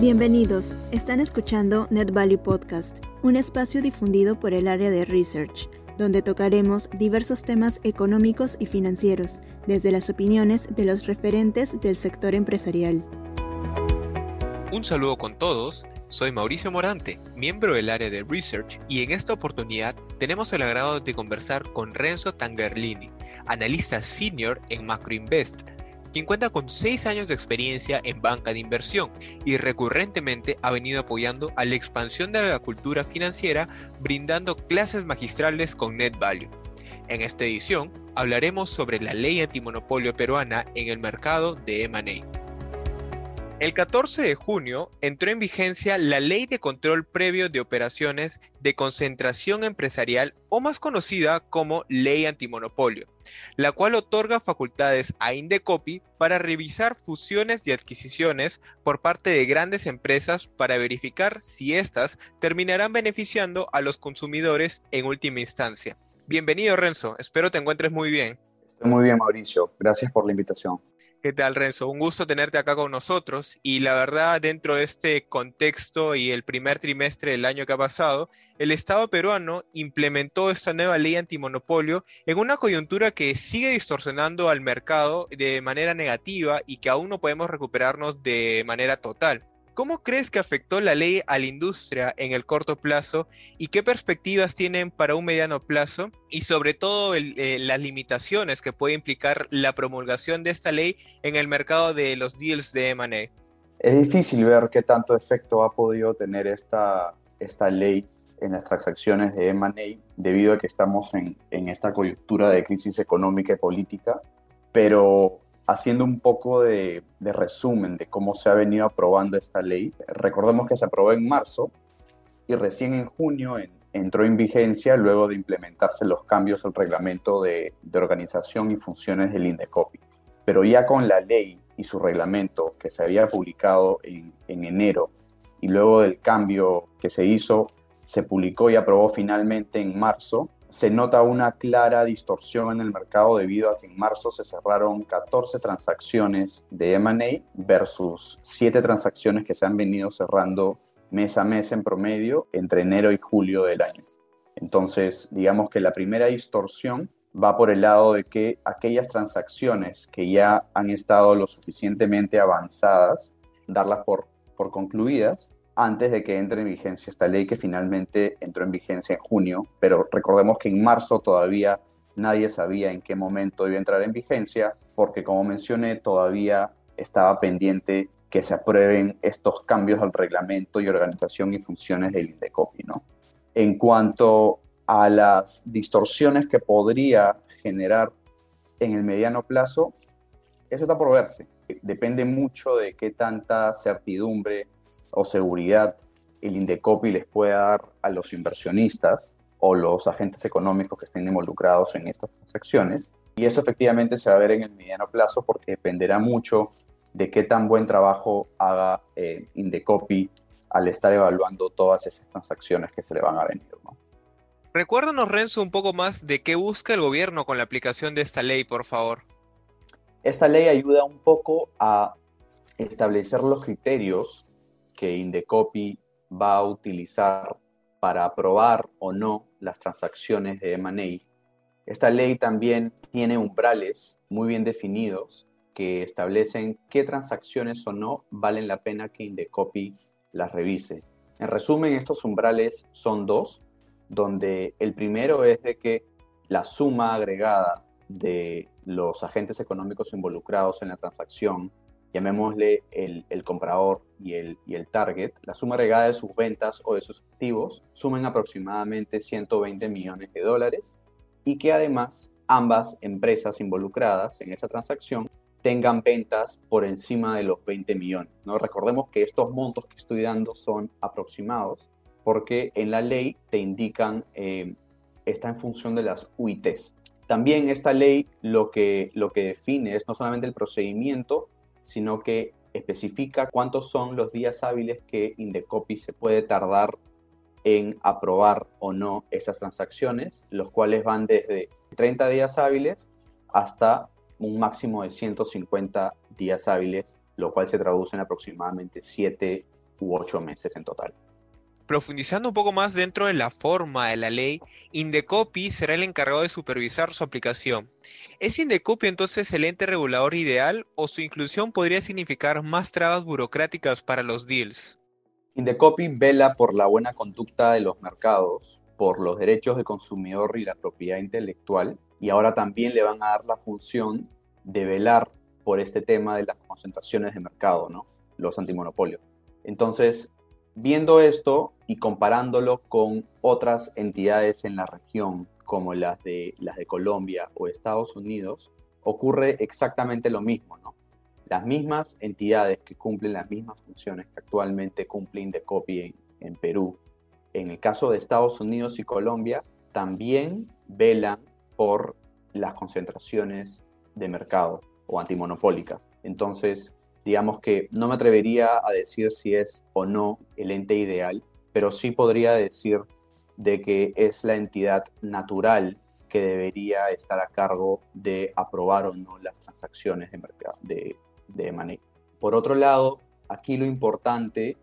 Bienvenidos, están escuchando Net Value Podcast, un espacio difundido por el área de Research, donde tocaremos diversos temas económicos y financieros, desde las opiniones de los referentes del sector empresarial. Un saludo con todos, soy Mauricio Morante, miembro del área de Research, y en esta oportunidad tenemos el agrado de conversar con Renzo Tangerlini, analista senior en Macroinvest, quien cuenta con 6 años de experiencia en banca de inversión y recurrentemente ha venido apoyando a la expansión de la cultura financiera brindando clases magistrales con Net Value. En esta edición hablaremos sobre la ley antimonopolio peruana en el mercado de M&A. El 14 de junio entró en vigencia la Ley de Control Previo de Operaciones de Concentración Empresarial o más conocida como Ley Antimonopolio, la cual otorga facultades a Indecopi para revisar fusiones y adquisiciones por parte de grandes empresas para verificar si éstas terminarán beneficiando a los consumidores en última instancia. Bienvenido Renzo, espero te encuentres muy bien. Estoy muy bien Mauricio, gracias por la invitación. ¿Qué tal, Renzo? Un gusto tenerte acá con nosotros. Y la verdad, dentro de este contexto y el primer trimestre del año que ha pasado, el Estado peruano implementó esta nueva ley antimonopolio en una coyuntura que sigue distorsionando al mercado de manera negativa y que aún no podemos recuperarnos de manera total. ¿Cómo crees que afectó la ley a la industria en el corto plazo y qué perspectivas tienen para un mediano plazo? Y sobre todo eh, las limitaciones que puede implicar la promulgación de esta ley en el mercado de los deals de M&A. Es difícil ver qué tanto efecto ha podido tener esta, esta ley en las transacciones de M&A debido a que estamos en, en esta coyuntura de crisis económica y política, pero haciendo un poco de, resumen de cómo se ha venido aprobando esta ley, recordemos que se aprobó en marzo y recién en junio entró en vigencia luego de implementarse los cambios al reglamento de, organización y funciones del INDECOPI. Pero ya con la ley y su reglamento que se había publicado en, en enero y luego del cambio que se hizo, se publicó y aprobó finalmente en marzo, se nota una clara distorsión en el mercado debido a que en marzo se cerraron 14 transacciones de M&A versus 7 transacciones que se han venido cerrando mes a mes en promedio entre enero y julio del año. Entonces, digamos que la primera distorsión va por el lado de que aquellas transacciones que ya han estado lo suficientemente avanzadas, darlas por, por concluidas, antes de que entre en vigencia esta ley que finalmente entró en vigencia en junio, pero recordemos que en marzo todavía nadie sabía en qué momento iba a entrar en vigencia, porque como mencioné, todavía estaba pendiente que se aprueben estos cambios al reglamento y organización y funciones del INDECOPI. ¿no? En cuanto a las distorsiones que podría generar en el mediano plazo, eso está por verse. Depende mucho de qué tanta certidumbre o seguridad el Indecopi les pueda dar a los inversionistas o los agentes económicos que estén involucrados en estas transacciones. Y esto efectivamente se va a ver en el mediano plazo porque dependerá mucho de qué tan buen trabajo haga eh, Indecopi al estar evaluando todas esas transacciones que se le van a venir. ¿no? Recuérdanos, Renzo, un poco más de qué busca el gobierno con la aplicación de esta ley, por favor. Esta ley ayuda un poco a establecer los criterios que Indecopi va a utilizar para aprobar o no las transacciones de M&A. Esta ley también tiene umbrales muy bien definidos que establecen qué transacciones o no valen la pena que Indecopi las revise. En resumen, estos umbrales son dos, donde el primero es de que la suma agregada de los agentes económicos involucrados en la transacción llamémosle el, comprador y el, y el target, la suma regada de sus ventas o de sus activos sumen aproximadamente 120 millones de dólares y que además ambas empresas involucradas en esa transacción tengan ventas por encima de los 20 millones. ¿no? Recordemos que estos montos que estoy dando son aproximados porque en la ley te indican, eh, está en función de las UITs. También esta ley lo que, lo que define es no solamente el procedimiento, sino que especifica cuántos son los días hábiles que Indecopi se puede tardar en aprobar o no esas transacciones, los cuales van desde 30 días hábiles hasta un máximo de 150 días hábiles, lo cual se traduce en aproximadamente 7 u ocho meses en total. Profundizando un poco más dentro de la forma de la ley, Indecopi será el encargado de supervisar su aplicación. ¿Es Indecopi entonces el ente regulador ideal o su inclusión podría significar más trabas burocráticas para los deals? Indecopi vela por la buena conducta de los mercados, por los derechos del consumidor y la propiedad intelectual, y ahora también le van a dar la función de velar por este tema de las concentraciones de mercado, ¿no? los antimonopolios. Entonces, viendo esto y comparándolo con otras entidades en la región, como las de, las de Colombia o Estados Unidos, ocurre exactamente lo mismo, ¿no? Las mismas entidades que cumplen las mismas funciones que actualmente cumplen de copia en, en Perú, en el caso de Estados Unidos y Colombia, también velan por las concentraciones de mercado o antimonopólicas. Entonces, digamos que no me atrevería a decir si es o no el ente ideal, pero sí podría decir de que es la entidad natural que debería estar a cargo de aprobar o no las transacciones de mercado de, de Por otro lado, aquí lo importante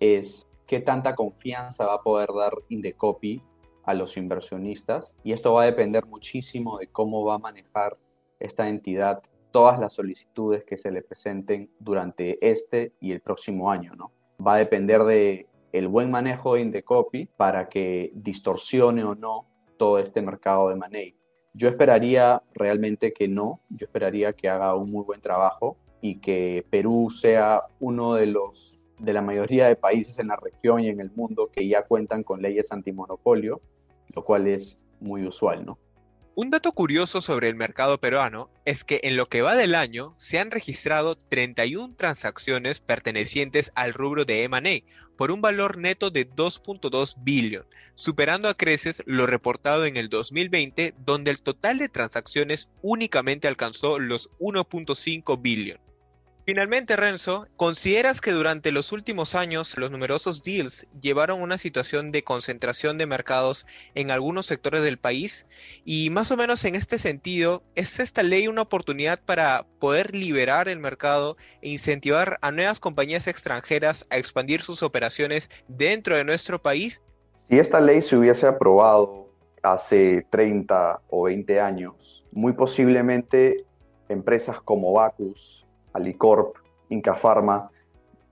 es qué tanta confianza va a poder dar Indecopy a los inversionistas y esto va a depender muchísimo de cómo va a manejar esta entidad todas las solicitudes que se le presenten durante este y el próximo año, ¿no? Va a depender de el buen manejo de Indecopy para que distorsione o no todo este mercado de money. Yo esperaría realmente que no, yo esperaría que haga un muy buen trabajo y que Perú sea uno de los de la mayoría de países en la región y en el mundo que ya cuentan con leyes antimonopolio, lo cual es muy usual, ¿no? Un dato curioso sobre el mercado peruano es que en lo que va del año se han registrado 31 transacciones pertenecientes al rubro de M&A por un valor neto de 2.2 billón, superando a creces lo reportado en el 2020, donde el total de transacciones únicamente alcanzó los 1.5 billón. Finalmente, Renzo, ¿consideras que durante los últimos años los numerosos deals llevaron a una situación de concentración de mercados en algunos sectores del país? Y más o menos en este sentido, ¿es esta ley una oportunidad para poder liberar el mercado e incentivar a nuevas compañías extranjeras a expandir sus operaciones dentro de nuestro país? Si esta ley se hubiese aprobado hace 30 o 20 años, muy posiblemente empresas como Bacus, Alicorp, Inca Pharma,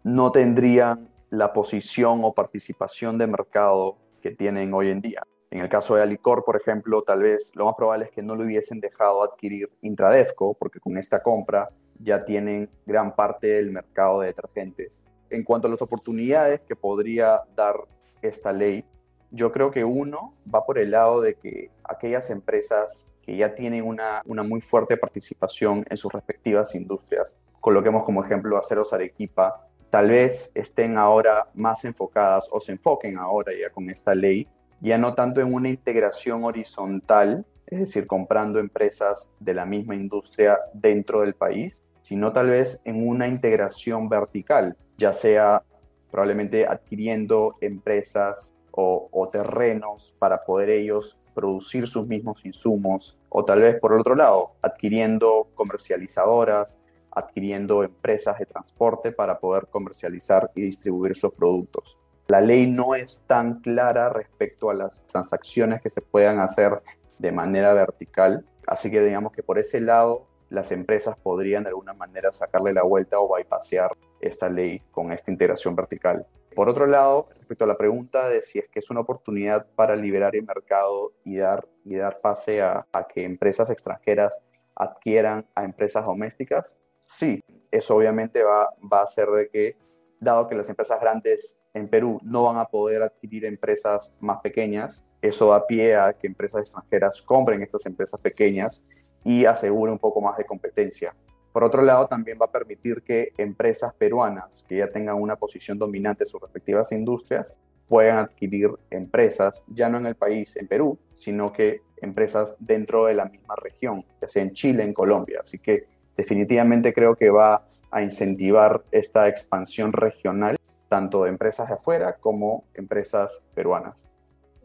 no tendrían la posición o participación de mercado que tienen hoy en día. En el caso de Alicorp, por ejemplo, tal vez lo más probable es que no lo hubiesen dejado adquirir Intradefco, porque con esta compra ya tienen gran parte del mercado de detergentes. En cuanto a las oportunidades que podría dar esta ley, yo creo que uno va por el lado de que aquellas empresas que ya tienen una, una muy fuerte participación en sus respectivas industrias coloquemos como ejemplo Aceros Arequipa, tal vez estén ahora más enfocadas o se enfoquen ahora ya con esta ley, ya no tanto en una integración horizontal, es decir, comprando empresas de la misma industria dentro del país, sino tal vez en una integración vertical, ya sea probablemente adquiriendo empresas o, o, terrenos para poder ellos producir sus mismos insumos, o tal vez por el otro lado, adquiriendo comercializadoras, adquiriendo empresas de transporte para poder comercializar y distribuir sus productos. La ley no es tan clara respecto a las transacciones que se puedan hacer de manera vertical, así que digamos que por ese lado las empresas podrían de alguna manera sacarle la vuelta o bypassear esta ley con esta integración vertical. Por otro lado, respecto a la pregunta de si es que es una oportunidad para liberar el mercado y dar, y dar pase a, a que empresas extranjeras adquieran a empresas domésticas, Sí, eso obviamente va, a hacer de que, dado que las empresas grandes en Perú no van a poder adquirir empresas más pequeñas, eso da pie a que empresas extranjeras compren estas empresas pequeñas y asegure un poco más de competencia. Por otro lado, también va a permitir que empresas peruanas que ya tengan una posición dominante en sus respectivas industrias puedan adquirir empresas, ya no en el país, en Perú, sino que empresas dentro de la misma región, ya sea en Chile, en Colombia. Así que definitivamente creo que va a incentivar esta expansión regional, tanto de empresas de afuera como empresas peruanas.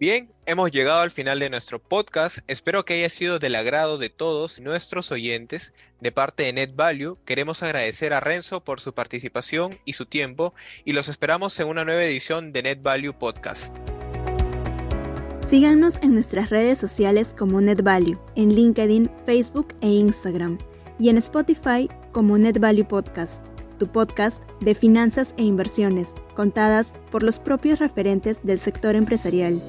Bien, hemos llegado al final de nuestro podcast. Espero que haya sido del agrado de todos nuestros oyentes. De parte de NetValue, queremos agradecer a Renzo por su participación y su tiempo y los esperamos en una nueva edición de NetValue Podcast. Síganos en nuestras redes sociales como NetValue, en LinkedIn, Facebook e Instagram, y en Spotify como NetValue Podcast, tu podcast de finanzas e inversiones, contadas por los propios referentes del sector empresarial.